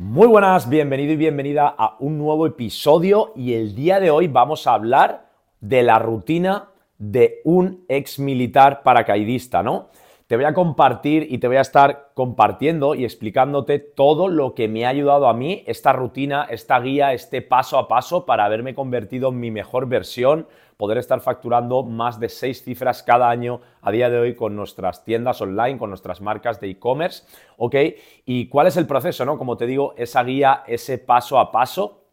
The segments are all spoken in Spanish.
Muy buenas, bienvenido y bienvenida a un nuevo episodio y el día de hoy vamos a hablar de la rutina de un ex militar paracaidista, ¿no? Te voy a compartir y te voy a estar compartiendo y explicándote todo lo que me ha ayudado a mí, esta rutina, esta guía, este paso a paso para haberme convertido en mi mejor versión, poder estar facturando más de seis cifras cada año a día de hoy con nuestras tiendas online, con nuestras marcas de e-commerce, ¿ok? ¿Y cuál es el proceso, no? Como te digo, esa guía, ese paso a paso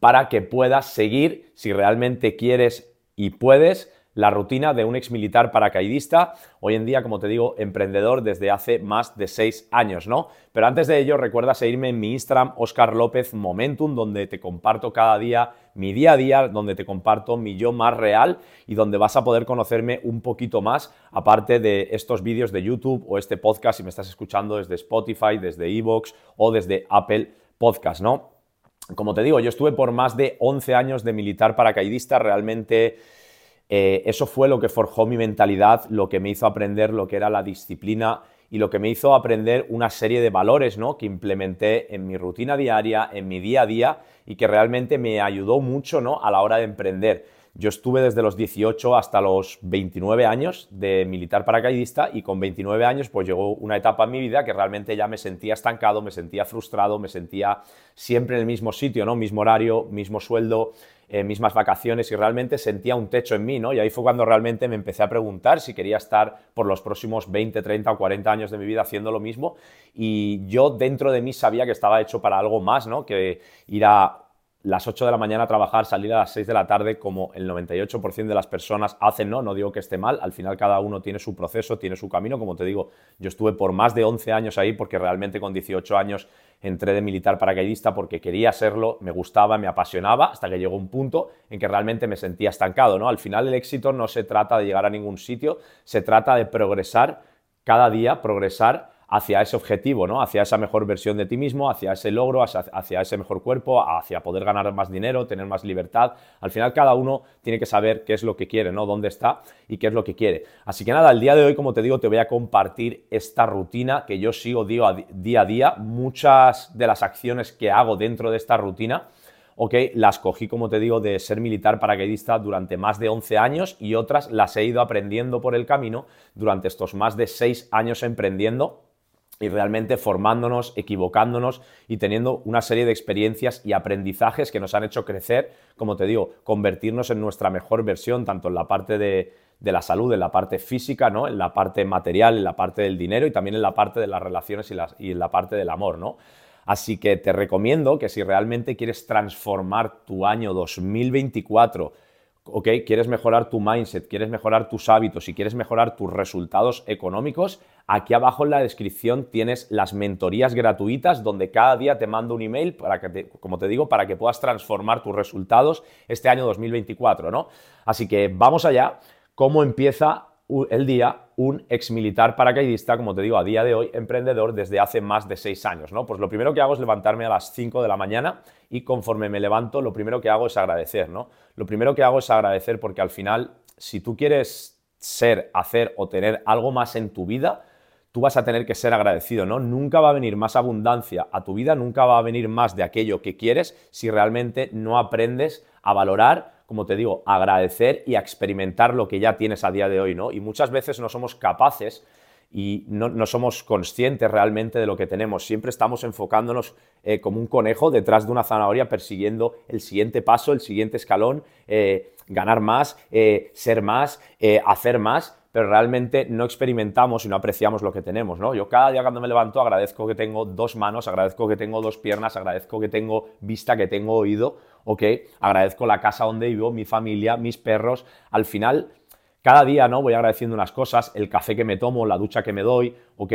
para que puedas seguir, si realmente quieres y puedes, la rutina de un ex militar paracaidista, hoy en día, como te digo, emprendedor desde hace más de seis años, ¿no? Pero antes de ello, recuerda seguirme en mi Instagram, Oscar López Momentum, donde te comparto cada día mi día a día, donde te comparto mi yo más real y donde vas a poder conocerme un poquito más, aparte de estos vídeos de YouTube o este podcast, si me estás escuchando desde Spotify, desde Evox o desde Apple Podcast, ¿no? Como te digo, yo estuve por más de 11 años de militar paracaidista, realmente eh, eso fue lo que forjó mi mentalidad, lo que me hizo aprender lo que era la disciplina y lo que me hizo aprender una serie de valores ¿no? que implementé en mi rutina diaria, en mi día a día y que realmente me ayudó mucho ¿no? a la hora de emprender. Yo estuve desde los 18 hasta los 29 años de militar paracaidista y con 29 años pues llegó una etapa en mi vida que realmente ya me sentía estancado, me sentía frustrado, me sentía siempre en el mismo sitio, ¿no? Mismo horario, mismo sueldo, eh, mismas vacaciones y realmente sentía un techo en mí, ¿no? Y ahí fue cuando realmente me empecé a preguntar si quería estar por los próximos 20, 30 o 40 años de mi vida haciendo lo mismo y yo dentro de mí sabía que estaba hecho para algo más, ¿no? Que ir a las 8 de la mañana a trabajar, salir a las 6 de la tarde, como el 98% de las personas hacen, ¿no? No digo que esté mal, al final cada uno tiene su proceso, tiene su camino, como te digo, yo estuve por más de 11 años ahí porque realmente con 18 años entré de militar paracaidista porque quería serlo, me gustaba, me apasionaba, hasta que llegó un punto en que realmente me sentía estancado, ¿no? Al final el éxito no se trata de llegar a ningún sitio, se trata de progresar cada día, progresar hacia ese objetivo, ¿no? Hacia esa mejor versión de ti mismo, hacia ese logro, hacia, ese mejor cuerpo, hacia poder ganar más dinero, tener más libertad. Al final cada uno tiene que saber qué es lo que quiere, ¿no? Dónde está y qué es lo que quiere. Así que nada, el día de hoy, como te digo, te voy a compartir esta rutina que yo sigo día a día. Muchas de las acciones que hago dentro de esta rutina ok, las cogí, como te digo, de ser militar paracaidista durante más de 11 años y otras las he ido aprendiendo por el camino durante estos más de 6 años emprendiendo y realmente formándonos, equivocándonos y teniendo una serie de experiencias y aprendizajes que nos han hecho crecer, como te digo, convertirnos en nuestra mejor versión, tanto en la parte de, la salud, en la parte física, ¿no? en la parte material, en la parte del dinero y también en la parte de las relaciones y, y en la parte del amor. ¿no? Así que te recomiendo que si realmente quieres transformar tu año 2024, ok, quieres mejorar tu mindset, quieres mejorar tus hábitos y quieres mejorar tus resultados económicos, aquí abajo en la descripción tienes las mentorías gratuitas donde cada día te mando un email para que, como te digo, para que puedas transformar tus resultados este año 2024, ¿no? Así que vamos allá. ¿Cómo empieza el día un ex militar paracaidista, como te digo, a día de hoy, emprendedor desde hace más de seis años, ¿no? Pues lo primero que hago es levantarme a las 5 de la mañana y conforme me levanto, lo primero que hago es agradecer, ¿no? Lo primero que hago es agradecer porque al final, si tú quieres ser, hacer o tener algo más en tu vida, tú vas a tener que ser agradecido, ¿no? Nunca va a venir más abundancia a tu vida, nunca va a venir más de aquello que quieres si realmente no aprendes a valorar como te digo, agradecer y a experimentar lo que ya tienes a día de hoy, ¿no? Y muchas veces no somos capaces y no, somos conscientes realmente de lo que tenemos. Siempre estamos enfocándonos eh, como un conejo detrás de una zanahoria persiguiendo el siguiente paso, el siguiente escalón, eh, ganar más, eh, ser más, hacer más, pero realmente no experimentamos y no apreciamos lo que tenemos, ¿no? Yo cada día cuando me levanto agradezco que tengo dos manos, agradezco que tengo dos piernas, agradezco que tengo vista, que tengo oído, ¿ok? Agradezco la casa donde vivo, mi familia, mis perros. Al final, cada día, ¿no? Voy agradeciendo unas cosas, el café que me tomo, la ducha que me doy, ¿ok?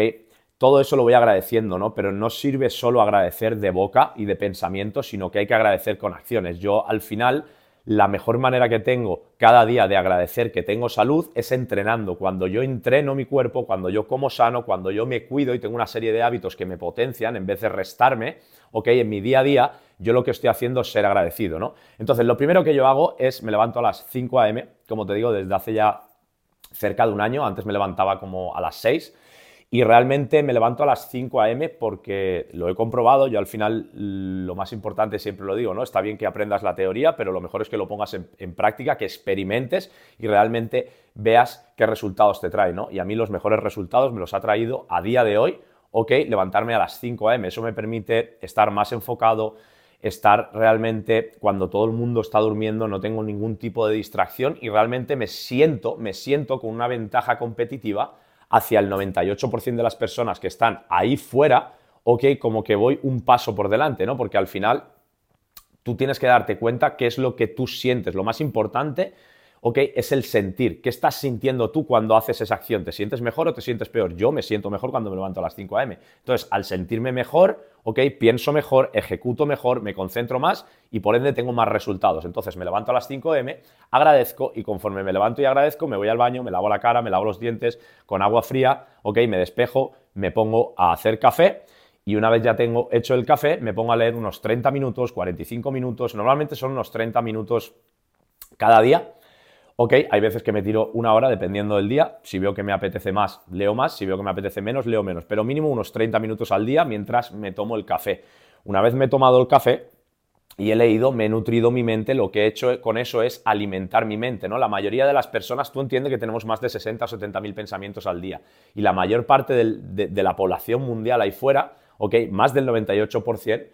Todo eso lo voy agradeciendo, ¿no? Pero no sirve solo agradecer de boca y de pensamiento, sino que hay que agradecer con acciones. Yo al final la mejor manera que tengo cada día de agradecer que tengo salud es entrenando. Cuando yo entreno mi cuerpo, cuando yo como sano, cuando yo me cuido y tengo una serie de hábitos que me potencian en vez de restarme, ok, en mi día a día, yo lo que estoy haciendo es ser agradecido, ¿no? Entonces, lo primero que yo hago es me levanto a las 5 a.m., como te digo, desde hace ya cerca de un año, antes me levantaba como a las 6 y realmente me levanto a las 5 a.m. porque lo he comprobado. Yo al final lo más importante siempre lo digo, ¿no? Está bien que aprendas la teoría, pero lo mejor es que lo pongas en, práctica, que experimentes y realmente veas qué resultados te trae, ¿no? Y a mí los mejores resultados me los ha traído a día de hoy, ok, levantarme a las 5 a.m. Eso me permite estar más enfocado, estar realmente cuando todo el mundo está durmiendo, no tengo ningún tipo de distracción y realmente me siento, me siento con una ventaja competitiva hacia el 98% de las personas que están ahí fuera, ok, como que voy un paso por delante, ¿no? Porque al final tú tienes que darte cuenta qué es lo que tú sientes. Lo más importante ¿ok? Es el sentir. ¿Qué estás sintiendo tú cuando haces esa acción? ¿Te sientes mejor o te sientes peor? Yo me siento mejor cuando me levanto a las 5 a.m. Entonces, al sentirme mejor, ¿ok? Pienso mejor, ejecuto mejor, me concentro más y por ende tengo más resultados. Entonces, me levanto a las 5 a.m., agradezco y conforme me levanto y agradezco, me voy al baño, me lavo la cara, me lavo los dientes con agua fría, ¿ok? Me despejo, me pongo a hacer café. Y una vez ya tengo hecho el café, me pongo a leer unos 30 minutos, 45 minutos. Normalmente son unos 30 minutos cada día Ok, hay veces que me tiro una hora dependiendo del día. Si veo que me apetece más, leo más. Si veo que me apetece menos, leo menos. Pero mínimo unos 30 minutos al día mientras me tomo el café. Una vez me he tomado el café y he leído, me he nutrido mi mente, lo que he hecho con eso es alimentar mi mente. ¿no? La mayoría de las personas, tú entiendes que tenemos más de 60 o 70 mil pensamientos al día. Y la mayor parte de, de la población mundial ahí fuera, ok, más del 98%,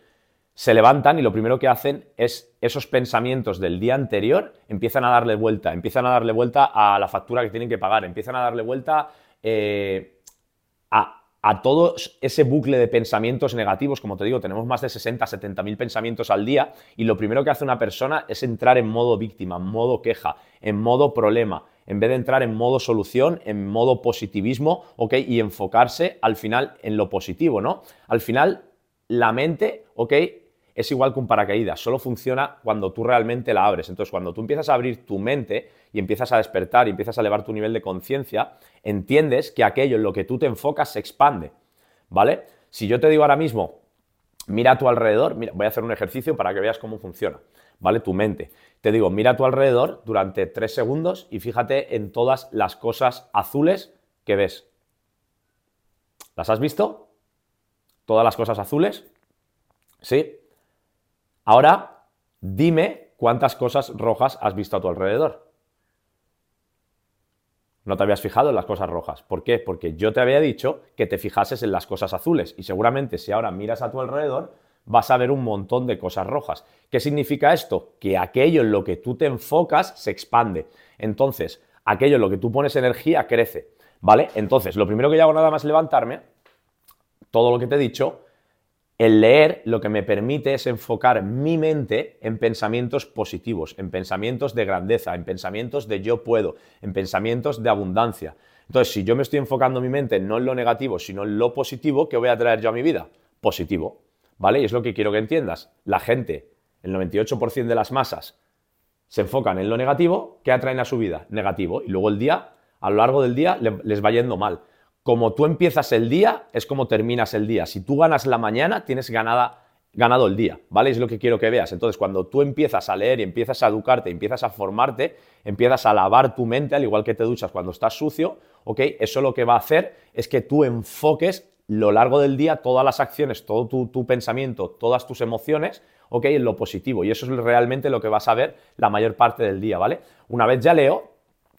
se levantan y lo primero que hacen es esos pensamientos del día anterior empiezan a darle vuelta, empiezan a darle vuelta a la factura que tienen que pagar, empiezan a darle vuelta eh, a, todo ese bucle de pensamientos negativos. Como te digo, tenemos más de 60, 70 mil pensamientos al día y lo primero que hace una persona es entrar en modo víctima, en modo queja, en modo problema, en vez de entrar en modo solución, en modo positivismo, ¿ok? Y enfocarse al final en lo positivo, ¿no? Al final, la mente, ¿ok? Es igual que un paracaídas, solo funciona cuando tú realmente la abres. Entonces, cuando tú empiezas a abrir tu mente y empiezas a despertar y empiezas a elevar tu nivel de conciencia, entiendes que aquello en lo que tú te enfocas se expande, ¿vale? Si yo te digo ahora mismo, mira a tu alrededor, mira, voy a hacer un ejercicio para que veas cómo funciona, ¿vale? Tu mente. Te digo, mira a tu alrededor durante tres segundos y fíjate en todas las cosas azules que ves. ¿Las has visto? ¿Todas las cosas azules? ¿Sí? Ahora, dime cuántas cosas rojas has visto a tu alrededor. No te habías fijado en las cosas rojas. ¿Por qué? Porque yo te había dicho que te fijases en las cosas azules. Y seguramente si ahora miras a tu alrededor, vas a ver un montón de cosas rojas. ¿Qué significa esto? Que aquello en lo que tú te enfocas se expande. Entonces, aquello en lo que tú pones energía crece. ¿Vale? Entonces, lo primero que yo hago nada más levantarme, todo lo que te he dicho, el leer lo que me permite es enfocar mi mente en pensamientos positivos, en pensamientos de grandeza, en pensamientos de yo puedo, en pensamientos de abundancia. Entonces, si yo me estoy enfocando mi mente no en lo negativo, sino en lo positivo, ¿qué voy a traer yo a mi vida? Positivo. ¿Vale? Y es lo que quiero que entiendas. La gente, el 98% de las masas, se enfocan en lo negativo, ¿qué atraen a su vida? Negativo. Y luego el día, a lo largo del día, les va yendo mal como tú empiezas el día, es como terminas el día. Si tú ganas la mañana, tienes ganada, ganado el día, ¿vale? Es lo que quiero que veas. Entonces, cuando tú empiezas a leer y empiezas a educarte, empiezas a formarte, empiezas a lavar tu mente, al igual que te duchas cuando estás sucio, ¿ok? Eso lo que va a hacer es que tú enfoques lo largo del día todas las acciones, todo tu, tu pensamiento, todas tus emociones, ¿ok? En lo positivo. Y eso es realmente lo que vas a ver la mayor parte del día, ¿vale? Una vez ya leo,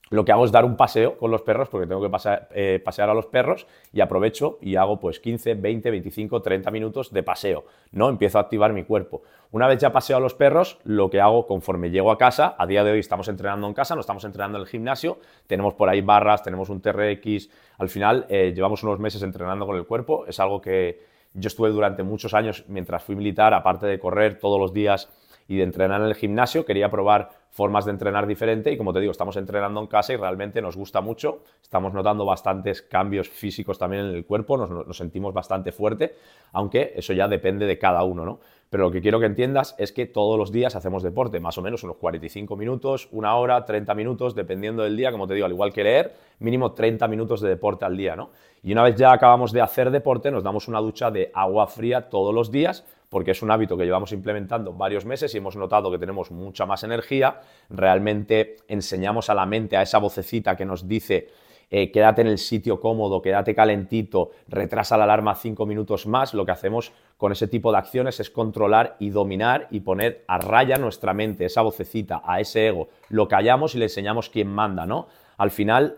lo que hago es dar un paseo con los perros porque tengo que eh, pasear, a los perros y aprovecho y hago pues 15, 20, 25, 30 minutos de paseo, ¿no? Empiezo a activar mi cuerpo. Una vez ya paseo a los perros, lo que hago conforme llego a casa, a día de hoy estamos entrenando en casa, no estamos entrenando en el gimnasio, tenemos por ahí barras, tenemos un TRX, al final eh, llevamos unos meses entrenando con el cuerpo, es algo que yo estuve durante muchos años mientras fui militar, aparte de correr todos los días y de entrenar en el gimnasio, quería probar formas de entrenar diferente y como te digo, estamos entrenando en casa y realmente nos gusta mucho, estamos notando bastantes cambios físicos también en el cuerpo, nos, sentimos bastante fuerte, aunque eso ya depende de cada uno, ¿no? Pero lo que quiero que entiendas es que todos los días hacemos deporte, más o menos unos 45 minutos, una hora, 30 minutos, dependiendo del día, como te digo, al igual que leer, mínimo 30 minutos de deporte al día, ¿no? Y una vez ya acabamos de hacer deporte, nos damos una ducha de agua fría todos los días porque es un hábito que llevamos implementando varios meses y hemos notado que tenemos mucha más energía. Realmente enseñamos a la mente, a esa vocecita que nos dice eh, quédate en el sitio cómodo, quédate calentito, retrasa la alarma cinco minutos más, lo que hacemos con ese tipo de acciones es controlar y dominar y poner a raya nuestra mente, esa vocecita, a ese ego. Lo callamos y le enseñamos quién manda, ¿no? Al final,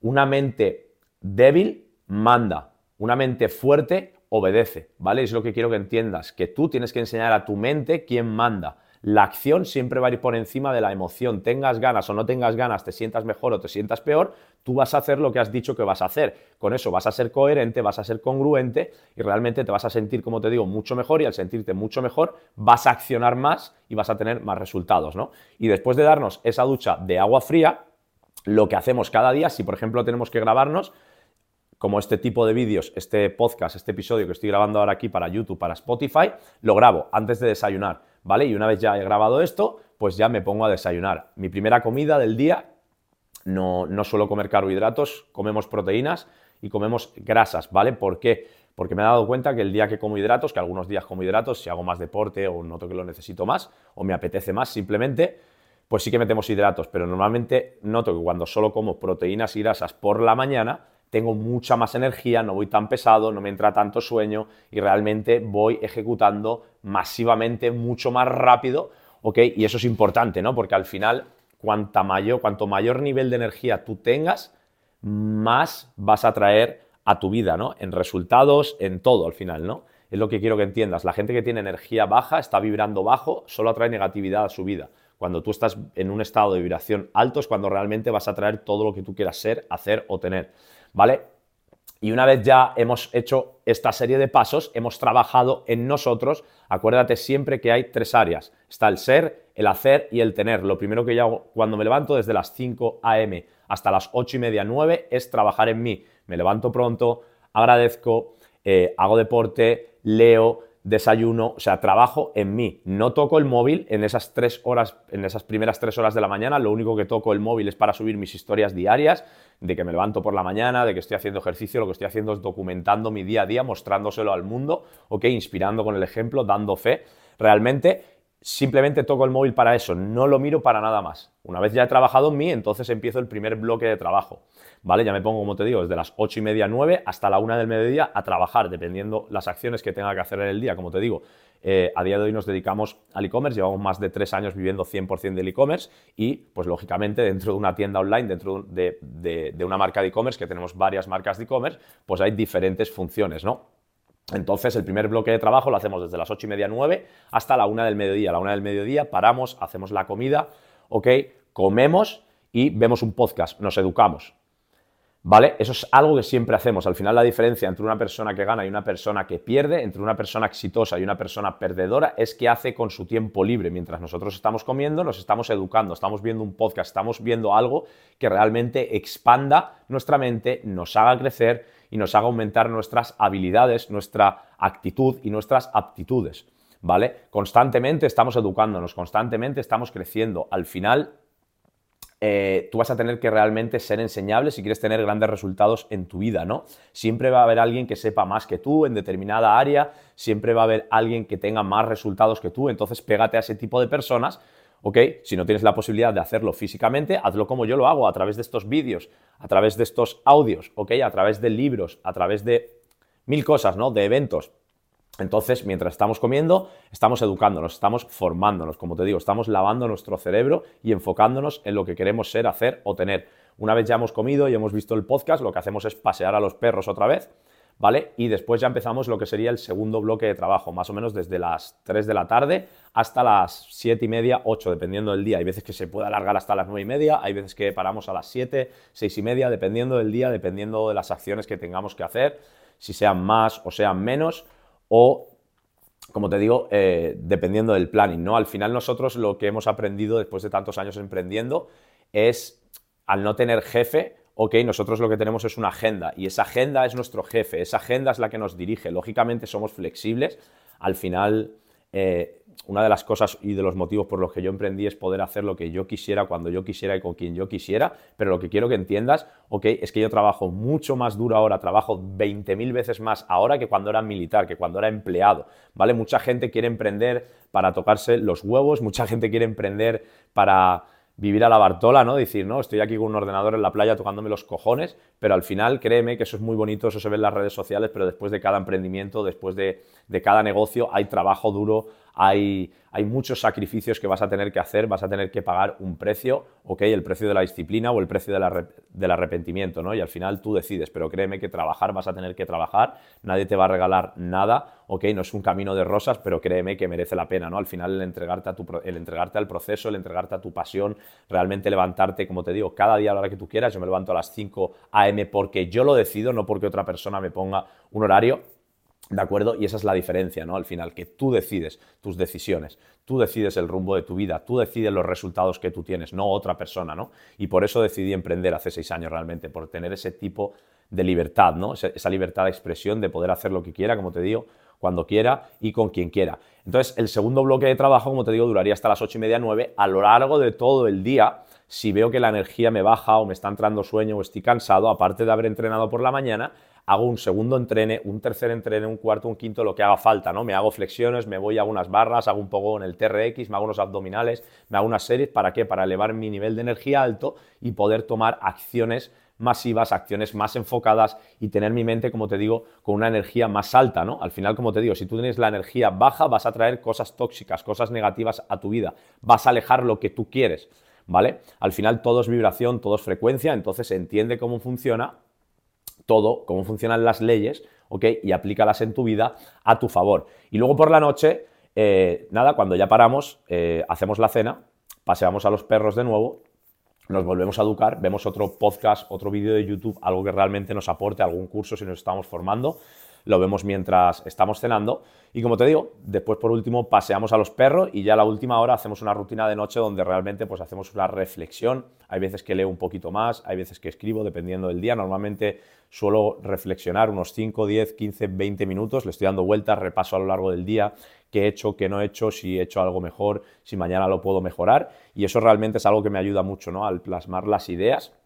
una mente débil manda, una mente fuerte obedece, ¿vale? Es lo que quiero que entiendas, que tú tienes que enseñar a tu mente quién manda. La acción siempre va a ir por encima de la emoción. Tengas ganas o no tengas ganas, te sientas mejor o te sientas peor, tú vas a hacer lo que has dicho que vas a hacer. Con eso vas a ser coherente, vas a ser congruente y realmente te vas a sentir, como te digo, mucho mejor y al sentirte mucho mejor vas a accionar más y vas a tener más resultados, ¿no? Y después de darnos esa ducha de agua fría, lo que hacemos cada día, si por ejemplo tenemos que grabarnos, como este tipo de vídeos, este podcast, este episodio que estoy grabando ahora aquí para YouTube, para Spotify, lo grabo antes de desayunar, ¿vale? Y una vez ya he grabado esto, pues ya me pongo a desayunar. Mi primera comida del día, no, no suelo comer carbohidratos, comemos proteínas y comemos grasas, ¿vale? ¿Por qué? Porque me he dado cuenta que el día que como hidratos, que algunos días como hidratos, si hago más deporte o noto que lo necesito más o me apetece más simplemente, pues sí que metemos hidratos, pero normalmente noto que cuando solo como proteínas y grasas por la mañana, tengo mucha más energía, no voy tan pesado, no me entra tanto sueño y realmente voy ejecutando masivamente mucho más rápido, ¿ok? Y eso es importante, ¿no? Porque al final, cuanta mayor, cuanto mayor nivel de energía tú tengas, más vas a traer a tu vida, ¿no? En resultados, en todo al final, ¿no? Es lo que quiero que entiendas. La gente que tiene energía baja, está vibrando bajo, solo atrae negatividad a su vida. Cuando tú estás en un estado de vibración alto es cuando realmente vas a traer todo lo que tú quieras ser, hacer o tener. ¿vale? Y una vez ya hemos hecho esta serie de pasos, hemos trabajado en nosotros, acuérdate siempre que hay tres áreas. Está el ser, el hacer y el tener. Lo primero que yo hago cuando me levanto desde las 5 a.m. hasta las 8 y media, 9 es trabajar en mí. Me levanto pronto, agradezco, eh, hago deporte, leo, desayuno, o sea, trabajo en mí. No toco el móvil en esas tres horas, en esas primeras tres horas de la mañana. Lo único que toco el móvil es para subir mis historias diarias, de que me levanto por la mañana, de que estoy haciendo ejercicio. Lo que estoy haciendo es documentando mi día a día, mostrándoselo al mundo, ¿ok? Inspirando con el ejemplo, dando fe. Realmente, simplemente toco el móvil para eso, no lo miro para nada más. Una vez ya he trabajado en mí, entonces empiezo el primer bloque de trabajo. ¿vale? Ya me pongo, como te digo, desde las 8 y media, 9 hasta la 1 del mediodía a trabajar, dependiendo las acciones que tenga que hacer en el día. Como te digo, eh, a día de hoy nos dedicamos al e-commerce, llevamos más de 3 años viviendo 100% del e-commerce y, pues lógicamente, dentro de una tienda online, dentro de, de una marca de e-commerce, que tenemos varias marcas de e-commerce, pues hay diferentes funciones, ¿no? Entonces, el primer bloque de trabajo lo hacemos desde las 8 y media, 9 hasta la 1 del mediodía. La 1 del mediodía paramos, hacemos la comida, ¿ok? Comemos y vemos un podcast, nos educamos. ¿Vale? Eso es algo que siempre hacemos. Al final la diferencia entre una persona que gana y una persona que pierde, entre una persona exitosa y una persona perdedora, es que hace con su tiempo libre. Mientras nosotros estamos comiendo, nos estamos educando, estamos viendo un podcast, estamos viendo algo que realmente expanda nuestra mente, nos haga crecer y nos haga aumentar nuestras habilidades, nuestra actitud y nuestras aptitudes. ¿Vale? Constantemente estamos educándonos, constantemente estamos creciendo. Al final eh, tú vas a tener que realmente ser enseñable si quieres tener grandes resultados en tu vida, ¿no? Siempre va a haber alguien que sepa más que tú en determinada área, siempre va a haber alguien que tenga más resultados que tú, entonces pégate a ese tipo de personas, ¿ok? Si no tienes la posibilidad de hacerlo físicamente, hazlo como yo lo hago, a través de estos vídeos, a través de estos audios, ¿ok? A través de libros, a través de mil cosas, ¿no? De eventos. Entonces, mientras estamos comiendo, estamos educándonos, estamos formándonos, como te digo, estamos lavando nuestro cerebro y enfocándonos en lo que queremos ser, hacer o tener. Una vez ya hemos comido y hemos visto el podcast, lo que hacemos es pasear a los perros otra vez, ¿vale? Y después ya empezamos lo que sería el segundo bloque de trabajo, más o menos desde las 3 de la tarde hasta las 7 y media, 8, dependiendo del día. Hay veces que se puede alargar hasta las 9 y media, hay veces que paramos a las 7, 6 y media, dependiendo del día, dependiendo de las acciones que tengamos que hacer, si sean más o sean menos o, como te digo, eh, dependiendo del planning, ¿no? Al final nosotros lo que hemos aprendido después de tantos años emprendiendo es, al no tener jefe, ok, nosotros lo que tenemos es una agenda y esa agenda es nuestro jefe, esa agenda es la que nos dirige. Lógicamente somos flexibles, al final eh, una de las cosas y de los motivos por los que yo emprendí es poder hacer lo que yo quisiera, cuando yo quisiera y con quien yo quisiera, pero lo que quiero que entiendas, ok, es que yo trabajo mucho más duro ahora, trabajo 20.000 veces más ahora que cuando era militar, que cuando era empleado, ¿vale? Mucha gente quiere emprender para tocarse los huevos, mucha gente quiere emprender para vivir a la Bartola, ¿no? Decir, no, estoy aquí con un ordenador en la playa tocándome los cojones, pero al final, créeme que eso es muy bonito, eso se ve en las redes sociales, pero después de cada emprendimiento, después de, cada negocio, hay trabajo duro, hay, muchos sacrificios que vas a tener que hacer, vas a tener que pagar un precio, ok, el precio de la disciplina o el precio del arrepentimiento, ¿no? Y al final tú decides, pero créeme que trabajar vas a tener que trabajar, nadie te va a regalar nada, ok, no es un camino de rosas, pero créeme que merece la pena, ¿no? Al final el entregarte, a tu, el entregarte al proceso, el entregarte a tu pasión, realmente levantarte, como te digo, cada día a la hora que tú quieras, yo me levanto a las 5 a.m. porque yo lo decido, no porque otra persona me ponga un horario, ¿De acuerdo? Y esa es la diferencia, ¿no? Al final, que tú decides tus decisiones, tú decides el rumbo de tu vida, tú decides los resultados que tú tienes, no otra persona, ¿no? Y por eso decidí emprender hace seis años realmente, por tener ese tipo de libertad, ¿no? Esa libertad de expresión, de poder hacer lo que quiera, como te digo, cuando quiera y con quien quiera. Entonces, el segundo bloque de trabajo, como te digo, duraría hasta las ocho y media, nueve. A lo largo de todo el día, si veo que la energía me baja o me está entrando sueño o estoy cansado, aparte de haber entrenado por la mañana, hago un segundo entrene, un tercer entrene, un cuarto, un quinto, lo que haga falta, ¿no? Me hago flexiones, me voy a unas barras, hago un poco en el TRX, me hago unos abdominales, me hago unas series, ¿para qué? Para elevar mi nivel de energía alto y poder tomar acciones masivas, acciones más enfocadas y tener mi mente, como te digo, con una energía más alta, ¿no? Al final, como te digo, si tú tienes la energía baja, vas a traer cosas tóxicas, cosas negativas a tu vida, vas a alejar lo que tú quieres, ¿vale? Al final todo es vibración, todo es frecuencia, entonces entiende cómo funciona todo, cómo funcionan las leyes, ¿ok? Y aplícalas en tu vida a tu favor. Y luego por la noche, eh, nada, cuando ya paramos, eh, hacemos la cena, paseamos a los perros de nuevo, nos volvemos a educar, vemos otro podcast, otro vídeo de YouTube, algo que realmente nos aporte, algún curso si nos estamos formando, lo vemos mientras estamos cenando. Y como te digo, después por último paseamos a los perros y ya a la última hora hacemos una rutina de noche donde realmente pues hacemos una reflexión. Hay veces que leo un poquito más, hay veces que escribo, dependiendo del día. Normalmente suelo reflexionar unos 5, 10, 15, 20 minutos, le estoy dando vueltas, repaso a lo largo del día qué he hecho, qué no he hecho, si he hecho algo mejor, si mañana lo puedo mejorar. Y eso realmente es algo que me ayuda mucho ¿no? al plasmar las ideas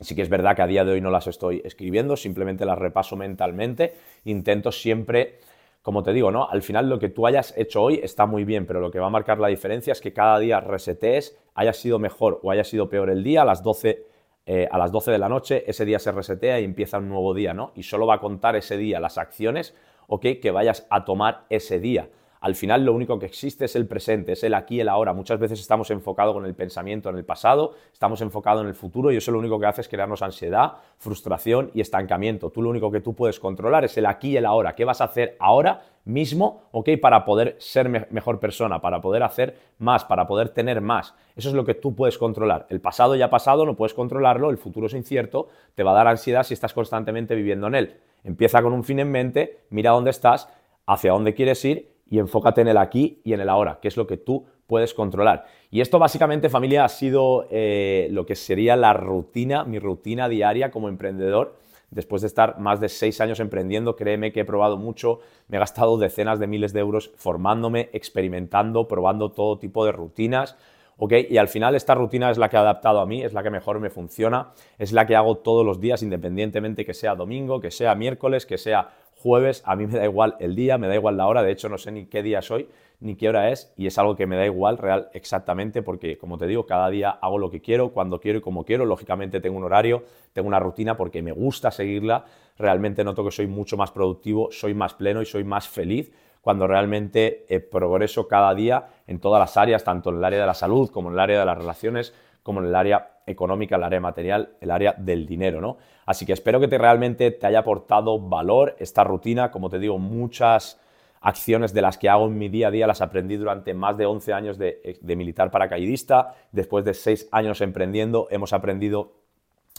Sí que es verdad que a día de hoy no las estoy escribiendo, simplemente las repaso mentalmente. Intento siempre, como te digo, ¿no? Al final lo que tú hayas hecho hoy está muy bien, pero lo que va a marcar la diferencia es que cada día resetees, haya sido mejor o haya sido peor el día, a las 12, eh, a las 12 de la noche, ese día se resetea y empieza un nuevo día, ¿no? Y solo va a contar ese día las acciones, ¿ok? Que vayas a tomar ese día. Al final lo único que existe es el presente, es el aquí y el ahora. Muchas veces estamos enfocados con el pensamiento en el pasado, estamos enfocados en el futuro y eso lo único que hace es crearnos ansiedad, frustración y estancamiento. Tú lo único que tú puedes controlar es el aquí y el ahora. ¿Qué vas a hacer ahora mismo, ok, para poder ser mejor persona, para poder hacer más, para poder tener más? Eso es lo que tú puedes controlar. El pasado ya pasado, no puedes controlarlo, el futuro es incierto, te va a dar ansiedad si estás constantemente viviendo en él. Empieza con un fin en mente, mira dónde estás, hacia dónde quieres ir y enfócate en el aquí y en el ahora, que es lo que tú puedes controlar. Y esto básicamente, familia, ha sido eh, lo que sería la rutina, mi rutina diaria como emprendedor. Después de estar más de seis años emprendiendo, créeme que he probado mucho, me he gastado decenas de miles de euros formándome, experimentando, probando todo tipo de rutinas. Y al final esta rutina es la que he adaptado a mí, es la que mejor me funciona, es la que hago todos los días, independientemente que sea domingo, que sea miércoles, que sea jueves, a mí me da igual el día, me da igual la hora, de hecho no sé ni qué día soy, ni qué hora es, y es algo que me da igual real exactamente porque, como te digo, cada día hago lo que quiero, cuando quiero y como quiero, lógicamente tengo un horario, tengo una rutina porque me gusta seguirla, realmente noto que soy mucho más productivo, soy más pleno y soy más feliz cuando realmente eh, progreso cada día en todas las áreas, tanto en el área de la salud como en el área de las relaciones, como en el área económica, el área material, el área del dinero, ¿no? Así que espero que te realmente te haya aportado valor esta rutina, como te digo, muchas acciones de las que hago en mi día a día las aprendí durante más de 11 años de, militar paracaidista, después de 6 años emprendiendo hemos aprendido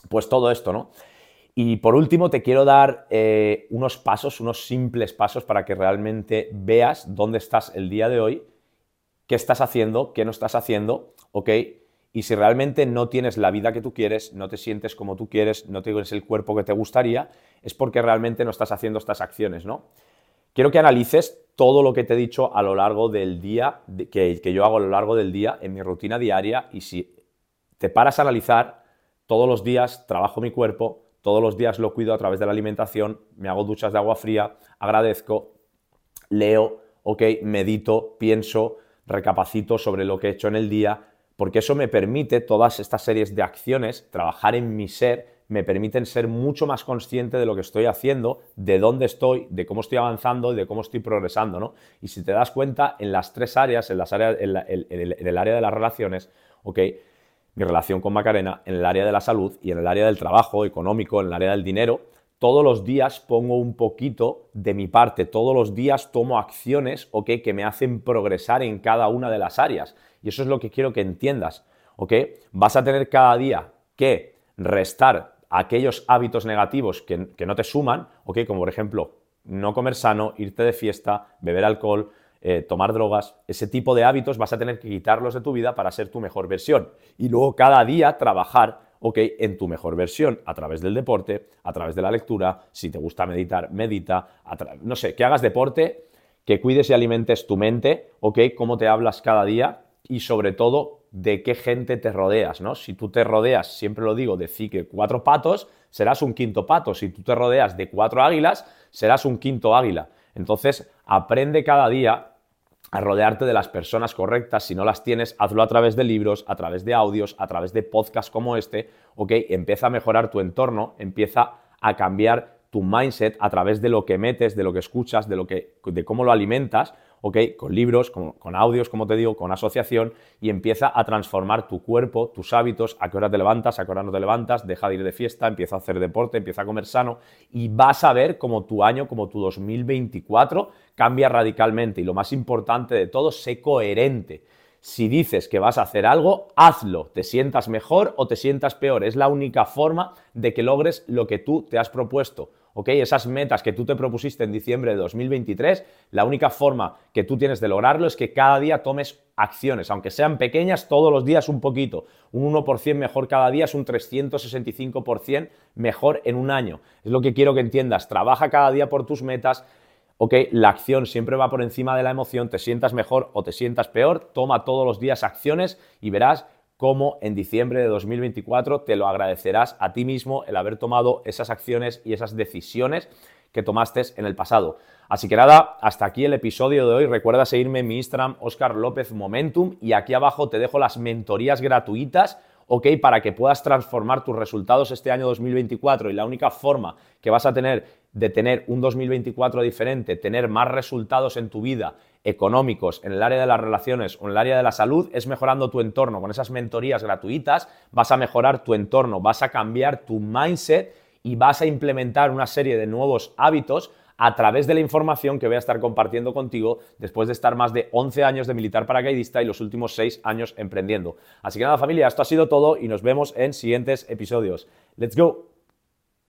pues todo esto, ¿no? Y por último te quiero dar eh, unos pasos, unos simples pasos para que realmente veas dónde estás el día de hoy, qué estás haciendo, qué no estás haciendo, ¿ok? Y si realmente no tienes la vida que tú quieres, no te sientes como tú quieres, no tienes el cuerpo que te gustaría, es porque realmente no estás haciendo estas acciones, ¿no? Quiero que analices todo lo que te he dicho a lo largo del día, que, que yo hago a lo largo del día en mi rutina diaria y si te paras a analizar, todos los días trabajo mi cuerpo, todos los días lo cuido a través de la alimentación, me hago duchas de agua fría, agradezco, leo, ok, medito, pienso, recapacito sobre lo que he hecho en el día, porque eso me permite todas estas series de acciones, trabajar en mi ser, me permiten ser mucho más consciente de lo que estoy haciendo, de dónde estoy, de cómo estoy avanzando y de cómo estoy progresando, ¿no? Y si te das cuenta, en las tres áreas, en, las áreas, en, el, área de las relaciones, ¿ok? Mi relación con Macarena, en el área de la salud y en el área del trabajo económico, en el área del dinero, todos los días pongo un poquito de mi parte, todos los días tomo acciones, ¿ok? Que me hacen progresar en cada una de las áreas. Y eso es lo que quiero que entiendas, ¿ok? Vas a tener cada día que restar aquellos hábitos negativos que, no te suman, ¿ok? Como por ejemplo, no comer sano, irte de fiesta, beber alcohol, eh, tomar drogas, ese tipo de hábitos vas a tener que quitarlos de tu vida para ser tu mejor versión. Y luego cada día trabajar ok, en tu mejor versión, a través del deporte, a través de la lectura, si te gusta meditar, medita, no sé, que hagas deporte, que cuides y alimentes tu mente, ok, cómo te hablas cada día y sobre todo de qué gente te rodeas, ¿no? Si tú te rodeas, siempre lo digo, de que cuatro patos, serás un quinto pato. Si tú te rodeas de cuatro águilas, serás un quinto águila. Entonces, aprende cada día a rodearte de las personas correctas. Si no las tienes, hazlo a través de libros, a través de audios, a través de podcasts como este, ¿ok? Empieza a mejorar tu entorno, empieza a cambiar tu mindset a través de lo que metes, de lo que escuchas, de, lo que, de cómo lo alimentas, ¿ok? Con libros, con, audios, como te digo, con asociación, y empieza a transformar tu cuerpo, tus hábitos, a qué hora te levantas, a qué hora no te levantas, deja de ir de fiesta, empieza a hacer deporte, empieza a comer sano, y vas a ver como tu año, como tu 2024, cambia radicalmente. Y lo más importante de todo, sé coherente. Si dices que vas a hacer algo, hazlo. Te sientas mejor o te sientas peor. Es la única forma de que logres lo que tú te has propuesto. Esas metas que tú te propusiste en diciembre de 2023, la única forma que tú tienes de lograrlo es que cada día tomes acciones, aunque sean pequeñas, todos los días un poquito. Un 1% mejor cada día es un 365% mejor en un año. Es lo que quiero que entiendas. Trabaja cada día por tus metas ok, la acción siempre va por encima de la emoción, te sientas mejor o te sientas peor, toma todos los días acciones y verás cómo en diciembre de 2024 te lo agradecerás a ti mismo el haber tomado esas acciones y esas decisiones que tomaste en el pasado. Así que nada, hasta aquí el episodio de hoy. Recuerda seguirme en mi Instagram, Oscar López Momentum, y aquí abajo te dejo las mentorías gratuitas ¿ok? Para que puedas transformar tus resultados este año 2024 y la única forma que vas a tener de tener un 2024 diferente, tener más resultados en tu vida económicos, en el área de las relaciones o en el área de la salud, es mejorando tu entorno. Con esas mentorías gratuitas vas a mejorar tu entorno, vas a cambiar tu mindset y vas a implementar una serie de nuevos hábitos a través de la información que voy a estar compartiendo contigo después de estar más de 11 años de militar paracaidista y los últimos 6 años emprendiendo. Así que nada familia, esto ha sido todo y nos vemos en siguientes episodios. ¡Let's go!